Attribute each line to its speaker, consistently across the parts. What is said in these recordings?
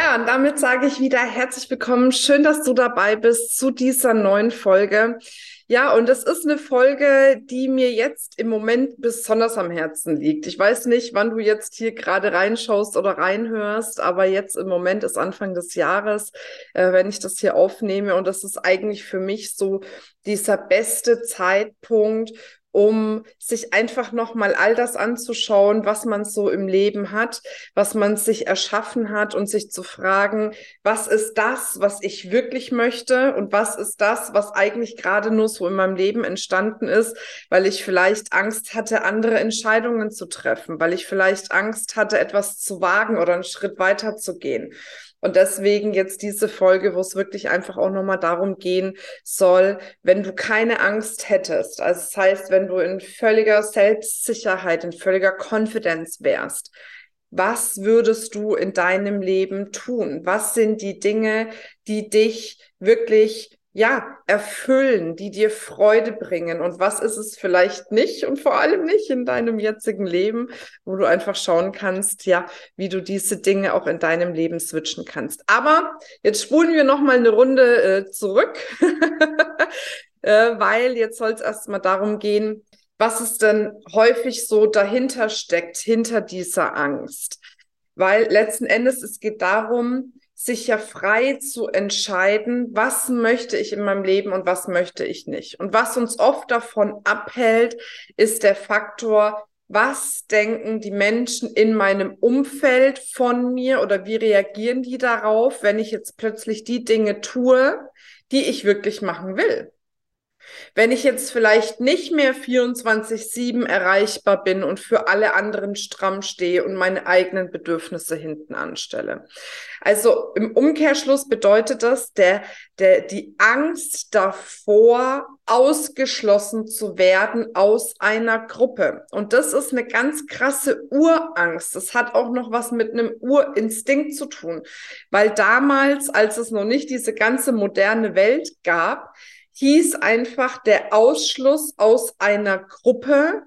Speaker 1: Ja, und damit sage ich wieder herzlich willkommen. Schön, dass du dabei bist zu dieser neuen Folge. Ja, und es ist eine Folge, die mir jetzt im Moment besonders am Herzen liegt. Ich weiß nicht, wann du jetzt hier gerade reinschaust oder reinhörst, aber jetzt im Moment ist Anfang des Jahres, äh, wenn ich das hier aufnehme. Und das ist eigentlich für mich so dieser beste Zeitpunkt, um sich einfach nochmal all das anzuschauen, was man so im Leben hat, was man sich erschaffen hat und sich zu fragen, was ist das, was ich wirklich möchte und was ist das, was eigentlich gerade nur so in meinem Leben entstanden ist, weil ich vielleicht Angst hatte, andere Entscheidungen zu treffen, weil ich vielleicht Angst hatte, etwas zu wagen oder einen Schritt weiter zu gehen. Und deswegen jetzt diese Folge, wo es wirklich einfach auch nochmal darum gehen soll, wenn du keine Angst hättest, also das heißt, wenn du in völliger Selbstsicherheit, in völliger Confidence wärst, was würdest du in deinem Leben tun? Was sind die Dinge, die dich wirklich ja, erfüllen, die dir Freude bringen und was ist es vielleicht nicht und vor allem nicht in deinem jetzigen Leben, wo du einfach schauen kannst, ja, wie du diese Dinge auch in deinem Leben switchen kannst. Aber jetzt spulen wir noch mal eine Runde äh, zurück, äh, weil jetzt soll es erstmal darum gehen, was es denn häufig so dahinter steckt, hinter dieser Angst. Weil letzten Endes, es geht darum, sich ja frei zu entscheiden, was möchte ich in meinem Leben und was möchte ich nicht. Und was uns oft davon abhält, ist der Faktor, was denken die Menschen in meinem Umfeld von mir oder wie reagieren die darauf, wenn ich jetzt plötzlich die Dinge tue, die ich wirklich machen will. Wenn ich jetzt vielleicht nicht mehr 24-7 erreichbar bin und für alle anderen stramm stehe und meine eigenen Bedürfnisse hinten anstelle. Also im Umkehrschluss bedeutet das, der, der, die Angst davor, ausgeschlossen zu werden aus einer Gruppe. Und das ist eine ganz krasse Urangst. Das hat auch noch was mit einem Urinstinkt zu tun. Weil damals, als es noch nicht diese ganze moderne Welt gab, hieß einfach der Ausschluss aus einer Gruppe,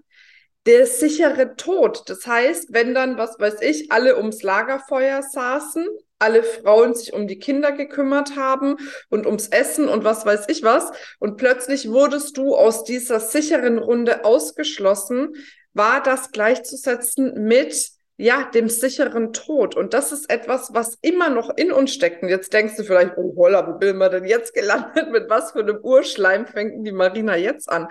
Speaker 1: der sichere Tod. Das heißt, wenn dann, was weiß ich, alle ums Lagerfeuer saßen, alle Frauen sich um die Kinder gekümmert haben und ums Essen und was weiß ich was, und plötzlich wurdest du aus dieser sicheren Runde ausgeschlossen, war das gleichzusetzen mit ja, dem sicheren Tod. Und das ist etwas, was immer noch in uns steckt. Und jetzt denkst du vielleicht, oh holla, wo bin wir denn jetzt gelandet? Mit was für einem Urschleim fängt die Marina jetzt an?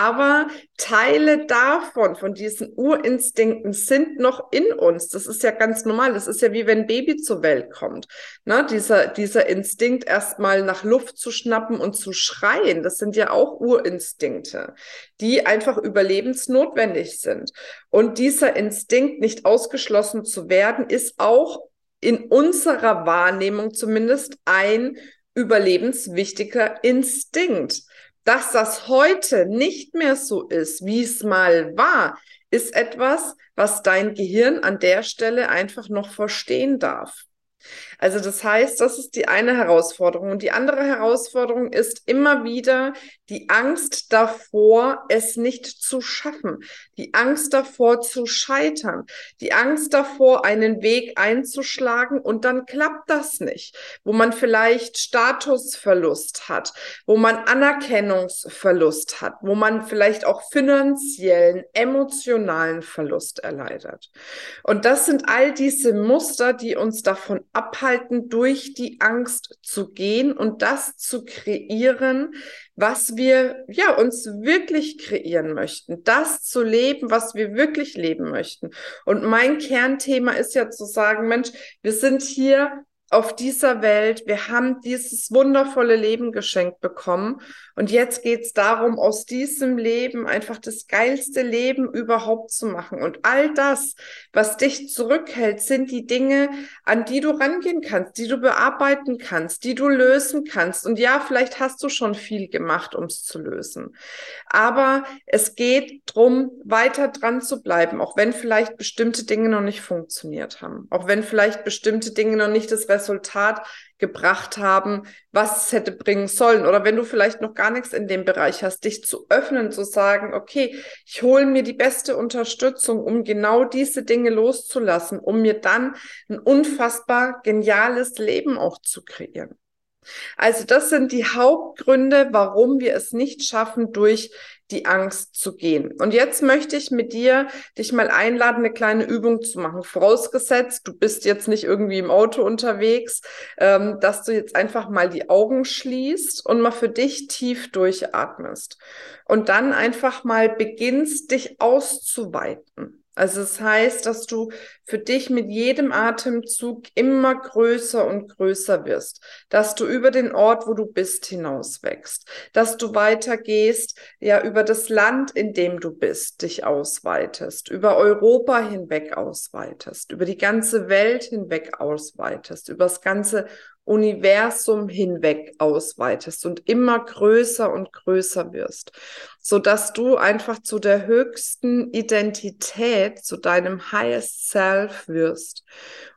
Speaker 1: Aber Teile davon, von diesen Urinstinkten sind noch in uns. Das ist ja ganz normal. Das ist ja wie wenn ein Baby zur Welt kommt. Ne? Dieser, dieser Instinkt, erstmal nach Luft zu schnappen und zu schreien, das sind ja auch Urinstinkte, die einfach überlebensnotwendig sind. Und dieser Instinkt, nicht ausgeschlossen zu werden, ist auch in unserer Wahrnehmung zumindest ein überlebenswichtiger Instinkt. Dass das heute nicht mehr so ist, wie es mal war, ist etwas, was dein Gehirn an der Stelle einfach noch verstehen darf. Also das heißt, das ist die eine Herausforderung. Und die andere Herausforderung ist immer wieder die Angst davor, es nicht zu schaffen, die Angst davor zu scheitern, die Angst davor, einen Weg einzuschlagen und dann klappt das nicht, wo man vielleicht Statusverlust hat, wo man Anerkennungsverlust hat, wo man vielleicht auch finanziellen, emotionalen Verlust erleidet. Und das sind all diese Muster, die uns davon abhalten, durch die Angst zu gehen und das zu kreieren, was wir ja uns wirklich kreieren möchten, das zu leben, was wir wirklich leben möchten. Und mein Kernthema ist ja zu sagen, Mensch, wir sind hier auf dieser Welt. Wir haben dieses wundervolle Leben geschenkt bekommen. Und jetzt geht's darum, aus diesem Leben einfach das geilste Leben überhaupt zu machen. Und all das, was dich zurückhält, sind die Dinge, an die du rangehen kannst, die du bearbeiten kannst, die du lösen kannst. Und ja, vielleicht hast du schon viel gemacht, um es zu lösen. Aber es geht drum, weiter dran zu bleiben, auch wenn vielleicht bestimmte Dinge noch nicht funktioniert haben. Auch wenn vielleicht bestimmte Dinge noch nicht das Resultat gebracht haben, was es hätte bringen sollen. Oder wenn du vielleicht noch gar nichts in dem Bereich hast, dich zu öffnen, zu sagen, okay, ich hole mir die beste Unterstützung, um genau diese Dinge loszulassen, um mir dann ein unfassbar geniales Leben auch zu kreieren. Also das sind die Hauptgründe, warum wir es nicht schaffen, durch die Angst zu gehen. Und jetzt möchte ich mit dir dich mal einladen, eine kleine Übung zu machen. Vorausgesetzt, du bist jetzt nicht irgendwie im Auto unterwegs, ähm, dass du jetzt einfach mal die Augen schließt und mal für dich tief durchatmest. Und dann einfach mal beginnst, dich auszuweiten. Also es das heißt, dass du für dich mit jedem Atemzug immer größer und größer wirst, dass du über den Ort, wo du bist, hinaus wächst, dass du weitergehst, ja, über das Land, in dem du bist, dich ausweitest, über Europa hinweg ausweitest, über die ganze Welt hinweg ausweitest, über das ganze Universum hinweg ausweitest und immer größer und größer wirst, so dass du einfach zu der höchsten Identität, zu deinem highest self wirst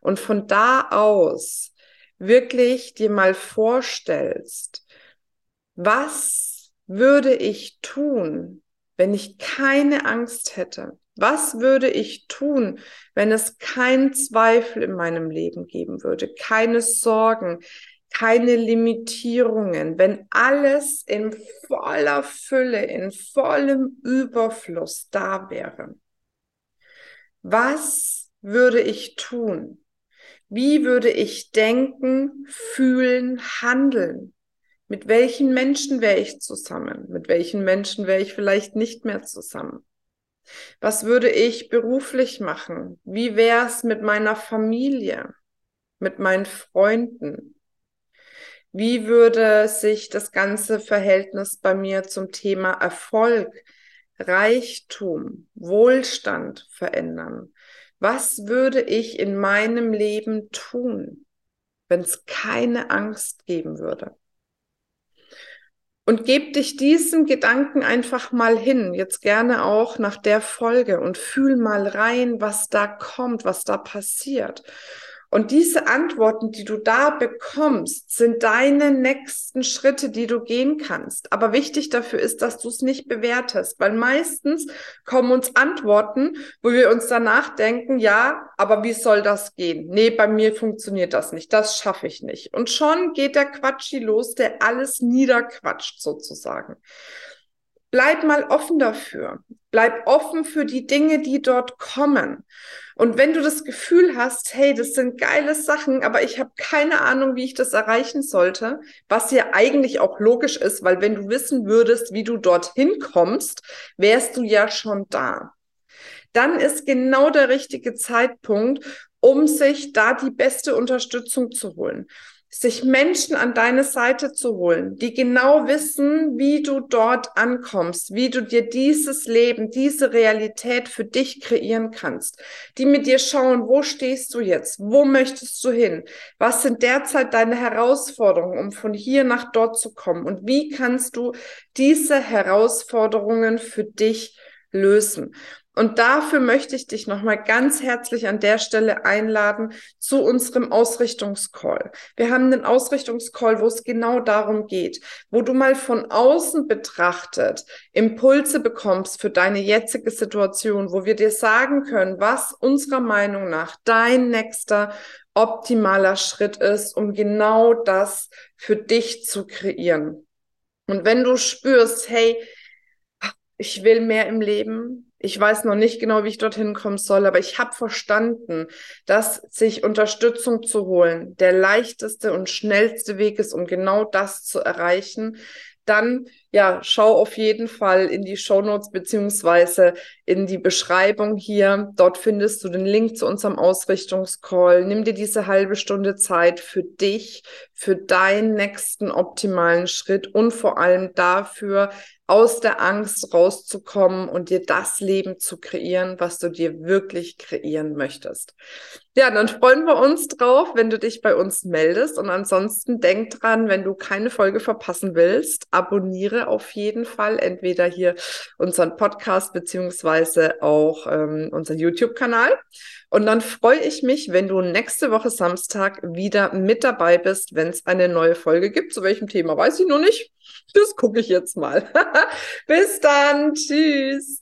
Speaker 1: und von da aus wirklich dir mal vorstellst, was würde ich tun, wenn ich keine Angst hätte? Was würde ich tun, wenn es keinen Zweifel in meinem Leben geben würde, keine Sorgen, keine Limitierungen, wenn alles in voller Fülle, in vollem Überfluss da wäre? Was würde ich tun? Wie würde ich denken, fühlen, handeln? Mit welchen Menschen wäre ich zusammen? Mit welchen Menschen wäre ich vielleicht nicht mehr zusammen? Was würde ich beruflich machen? Wie wäre es mit meiner Familie, mit meinen Freunden? Wie würde sich das ganze Verhältnis bei mir zum Thema Erfolg, Reichtum, Wohlstand verändern? Was würde ich in meinem Leben tun, wenn es keine Angst geben würde? Und geb dich diesem Gedanken einfach mal hin, jetzt gerne auch nach der Folge und fühl mal rein, was da kommt, was da passiert. Und diese Antworten, die du da bekommst, sind deine nächsten Schritte, die du gehen kannst. Aber wichtig dafür ist, dass du es nicht bewertest, weil meistens kommen uns Antworten, wo wir uns danach denken, ja, aber wie soll das gehen? Nee, bei mir funktioniert das nicht, das schaffe ich nicht. Und schon geht der Quatschi los, der alles niederquatscht sozusagen. Bleib mal offen dafür. Bleib offen für die Dinge, die dort kommen. Und wenn du das Gefühl hast, hey, das sind geile Sachen, aber ich habe keine Ahnung, wie ich das erreichen sollte, was ja eigentlich auch logisch ist, weil wenn du wissen würdest, wie du dorthin kommst, wärst du ja schon da. Dann ist genau der richtige Zeitpunkt, um sich da die beste Unterstützung zu holen sich Menschen an deine Seite zu holen, die genau wissen, wie du dort ankommst, wie du dir dieses Leben, diese Realität für dich kreieren kannst, die mit dir schauen, wo stehst du jetzt, wo möchtest du hin, was sind derzeit deine Herausforderungen, um von hier nach dort zu kommen? Und wie kannst du diese Herausforderungen für dich lösen. Und dafür möchte ich dich nochmal ganz herzlich an der Stelle einladen zu unserem Ausrichtungscall. Wir haben einen Ausrichtungscall, wo es genau darum geht, wo du mal von außen betrachtet Impulse bekommst für deine jetzige Situation, wo wir dir sagen können, was unserer Meinung nach dein nächster optimaler Schritt ist, um genau das für dich zu kreieren. Und wenn du spürst, hey, ich will mehr im Leben, ich weiß noch nicht genau, wie ich dorthin kommen soll, aber ich habe verstanden, dass sich Unterstützung zu holen der leichteste und schnellste Weg ist, um genau das zu erreichen. Dann ja, schau auf jeden Fall in die Show Notes beziehungsweise in die Beschreibung hier. Dort findest du den Link zu unserem Ausrichtungscall. Nimm dir diese halbe Stunde Zeit für dich, für deinen nächsten optimalen Schritt und vor allem dafür, aus der Angst rauszukommen und dir das Leben zu kreieren, was du dir wirklich kreieren möchtest. Ja, dann freuen wir uns drauf, wenn du dich bei uns meldest. Und ansonsten denk dran, wenn du keine Folge verpassen willst, abonniere auf jeden Fall entweder hier unseren Podcast beziehungsweise auch ähm, unseren YouTube-Kanal. Und dann freue ich mich, wenn du nächste Woche Samstag wieder mit dabei bist, wenn es eine neue Folge gibt. Zu welchem Thema weiß ich noch nicht. Das gucke ich jetzt mal. Bis dann. Tschüss.